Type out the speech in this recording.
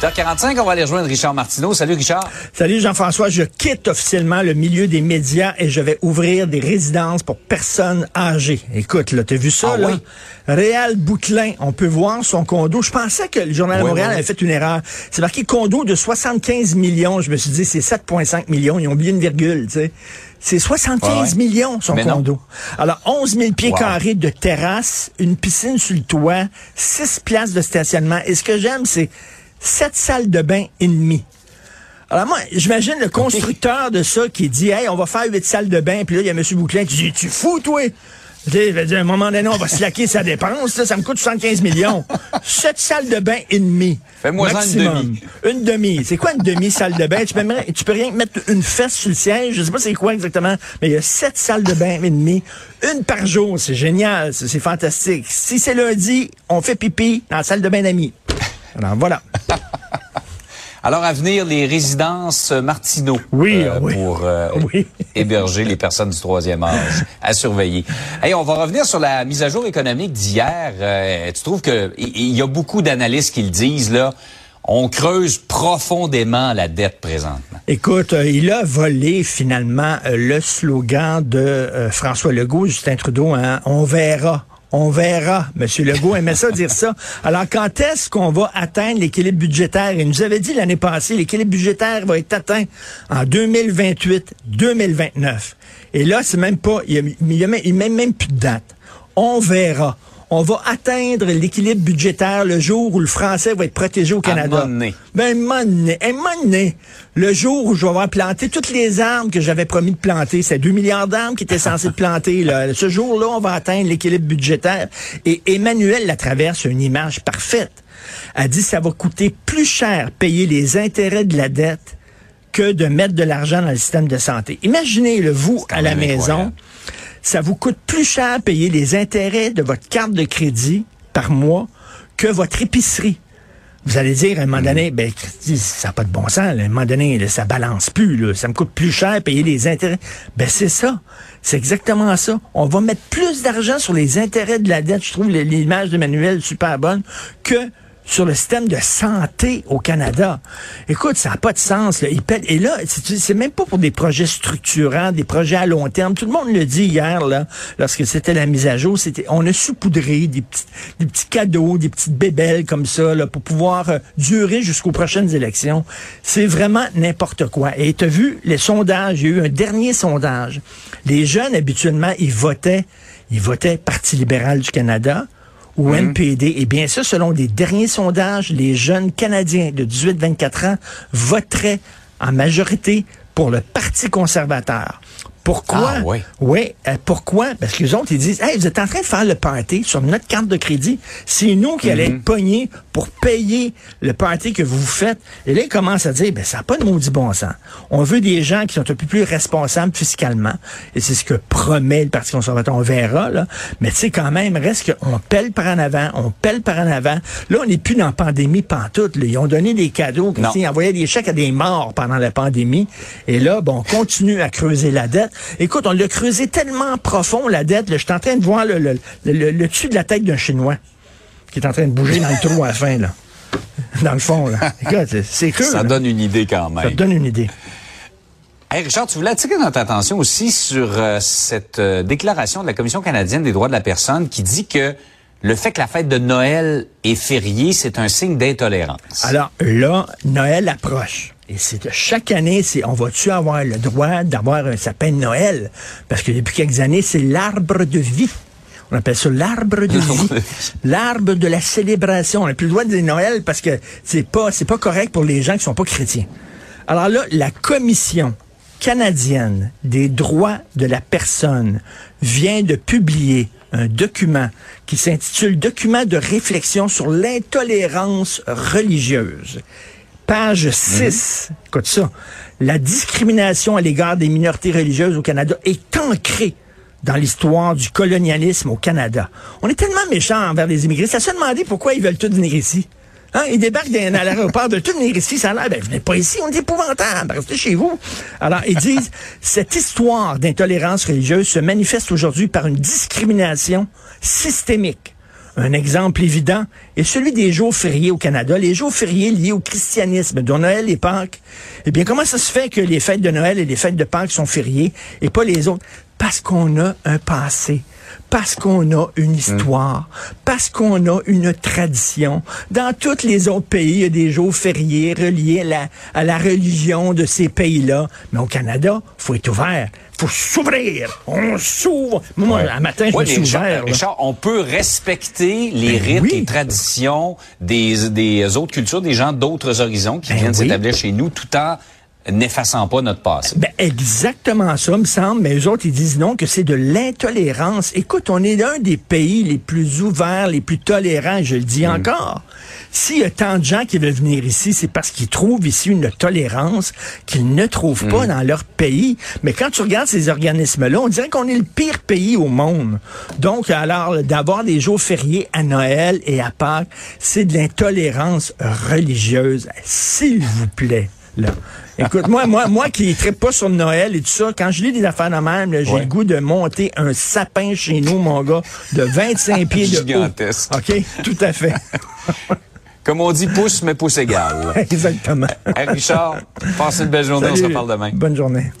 8h45, on va aller rejoindre Richard Martineau. Salut Richard. Salut Jean-François, je quitte officiellement le milieu des médias et je vais ouvrir des résidences pour personnes âgées. Écoute, là, t'as vu ça, Ah là? oui? Réal Boutelin, on peut voir son condo. Je pensais que le Journal de Oui, Montréal oui, avait fait une erreur. C'est marqué condo de 75 millions. Je me suis dit, c'est 7,5 millions. Ils ont oublié une virgule, tu sais. C'est 75 Ouais, ouais. millions, son Mais non. condo. Alors, 11 000 pieds Wow. carrés de terrasse, une piscine sur le toit, 6 places de stationnement. Et ce que j'aime, c'est 7 salles de bain et demie. Alors moi, j'imagine le constructeur de ça qui dit Hey, on va faire huit salles de bain, puis là, il y a M. Bouclin qui dit Tu fous, toi? Il va dire, à un moment donné, on va se laquer sa dépense, là, ça me coûte 75 millions. Sept salles de bain et demie. Fais-moi une maximum. demi. Une demi. C'est quoi une demi-salle de bain? Tu peux, même- tu peux rien que mettre une fesse sur le siège. Je sais pas c'est quoi exactement, mais il y a sept salles de bain et demie. Une par jour. C'est génial. C'est fantastique. Si c'est lundi, on fait pipi dans la salle de bain d'amis. Alors, voilà. Alors, à venir, les résidences Martineau. Oui, oui. Pour euh, Oui. héberger les personnes du troisième âge à surveiller. Hey, on va revenir sur la mise à jour économique d'hier. Euh, tu trouves que il il y a beaucoup d'analystes qui le disent, là. On creuse profondément la dette présentement. Écoute, euh, il a volé finalement euh, le slogan de euh, François Legault, Justin Trudeau, hein, on verra. On verra. Monsieur Legault aimait ça dire ça. Alors, quand est-ce qu'on va atteindre l'équilibre budgétaire? Il nous avait dit l'année passée, l'équilibre budgétaire va être atteint en 2028-2029. Et là, c'est même pas, il y a, a même plus de date. On verra. On va atteindre l'équilibre budgétaire le jour où le français va être protégé au Canada. Ben, un moment donné, le jour où je vais avoir planté toutes les arbres que j'avais promis de planter, c'est 2 milliards d'arbres qui étaient censés de planter. Là. Ce jour-là, on va atteindre l'équilibre budgétaire. Et Emmanuel Latraverse a une image parfaite. Elle dit ça va coûter plus cher payer les intérêts de la dette que de mettre de l'argent dans le système de santé. Imaginez-le, vous, quand à la maison. Ça vous coûte plus cher payer les intérêts de votre carte de crédit par mois que votre épicerie. Vous allez dire à un moment Mm. donné, ben, Christy, ça n'a pas de bon sens. là. À un moment donné, là, ça balance plus. Là. Ça me coûte plus cher payer les intérêts. Ben, c'est ça. C'est exactement ça. On va mettre plus d'argent sur les intérêts de la dette. Je trouve l'image de Manuel super bonne que sur le système de santé au Canada. Écoute, ça n'a pas de sens. Là. Et là, c'est même pas pour des projets structurants, des projets à long terme. Tout le monde le dit hier, là, lorsque c'était la mise à jour. C'était, on a saupoudré des petits, des petits cadeaux, des petites bébelles comme ça, là, pour pouvoir euh, durer jusqu'aux prochaines élections. C'est vraiment n'importe quoi. Et tu as vu les sondages. Il y a eu un dernier sondage. Les jeunes, habituellement, ils votaient, ils votaient Parti libéral du Canada ou NPD. Et bien sûr, selon les derniers sondages, les jeunes Canadiens de 18-24 ans voteraient en majorité pour le Parti conservateur. Pourquoi? Ah, oui. Oui, euh, pourquoi? Parce que les autres, ils disent, hey, vous êtes en train de faire le party sur notre carte de crédit. C'est nous qui allons Mhm. être pognés pour payer le party que vous faites. Et là, ils commencent à dire, ben, ça n'a pas de maudit bon sens. On veut des gens qui sont un peu plus responsables fiscalement. Et c'est ce que promet le Parti conservateur. On verra, là. Mais tu sais, quand même, reste qu'on pèle par en avant, on pèle par en avant. Là, on n'est plus dans la pandémie pantoute. Là. Ils ont donné des cadeaux. Ils envoyaient des chèques à des morts pendant la pandémie. Et là, bon, on continue à creuser la dette. Écoute, on l'a creusé tellement profond, la dette. là. Je suis en train de voir le, le, le- le- le dessus de la tête d'un Chinois qui est en train de bouger dans le trou à la fin, là. Dans le fond, là. Écoute, c'est- cool. Ça là. donne une idée quand Ça même. te donne une idée. Hey Richard, tu voulais attirer notre attention aussi sur euh, cette euh, déclaration de la Commission canadienne des droits de la personne qui dit que le fait que la fête de Noël est fériée, c'est un signe d'intolérance. Alors là, Noël approche. Et c'est chaque année, c'est on va-tu avoir le droit d'avoir un sapin de Noël? Parce que depuis quelques années, c'est l'arbre de vie. On appelle ça l'arbre de vie. L'arbre de la célébration. On n'a plus le droit de dire Noël parce que c'est pas, c'est pas correct pour les gens qui sont pas chrétiens. Alors là, la commission canadienne des droits de la personne vient de publier un document qui s'intitule Document de réflexion sur l'intolérance religieuse. Page 6. Écoute ça. La discrimination à l'égard des minorités religieuses au Canada est ancrée dans l'histoire du colonialisme au Canada. On est tellement méchants envers les immigrés. Ça se demandait pourquoi ils veulent tous venir ici. Hein, ils débarquent dans, à l'aéroport de tout venir ici, ça a l'air, ben, venez pas ici, on est épouvantable, restez chez vous. Alors, ils disent, cette histoire d'intolérance religieuse se manifeste aujourd'hui par une discrimination systémique. Un exemple évident est celui des jours fériés au Canada, les jours fériés liés au christianisme, dont Noël et Pâques. Eh bien, comment ça se fait que les fêtes de Noël et les fêtes de Pâques sont fériés et pas les autres? Parce qu'on a un passé parce qu'on a une histoire, parce qu'on a une tradition. Dans tous les autres pays, il y a des jours fériés reliés à la, à la religion de ces pays-là. Mais au Canada, faut être ouvert. faut s'ouvrir. On s'ouvre. Moi, un matin, je Ouais, me mais suis ouvert. Richard, on peut respecter les Ben rites oui. et traditions des, des autres cultures, des gens d'autres horizons qui Ben viennent oui. s'établir chez nous tout en n'effaçant pas notre passé. Ben, exactement ça, me semble. Mais eux autres, ils disent non, que c'est de l'intolérance. Écoute, on est l'un des pays les plus ouverts, les plus tolérants, je le dis encore. S'il y a tant de gens qui veulent venir ici, c'est parce qu'ils trouvent ici une tolérance qu'ils ne trouvent pas dans leur pays. Mais quand tu regardes ces organismes-là, on dirait qu'on est le pire pays au monde. Donc, alors, d'avoir des jours fériés à Noël et à Pâques, c'est de l'intolérance religieuse. S'il vous plaît, là. Écoute, moi, moi, moi qui ne pas sur Noël et tout ça, quand je lis des affaires de même, j'ai Ouais. le goût de monter un sapin chez nous, mon gars, de 25 pieds de haut. Gigantesque. OK? Tout à fait. Comme on dit, pouce, mais pouce égal. Exactement. Hey, Richard, passe une belle journée, on se reparle demain. Bonne journée.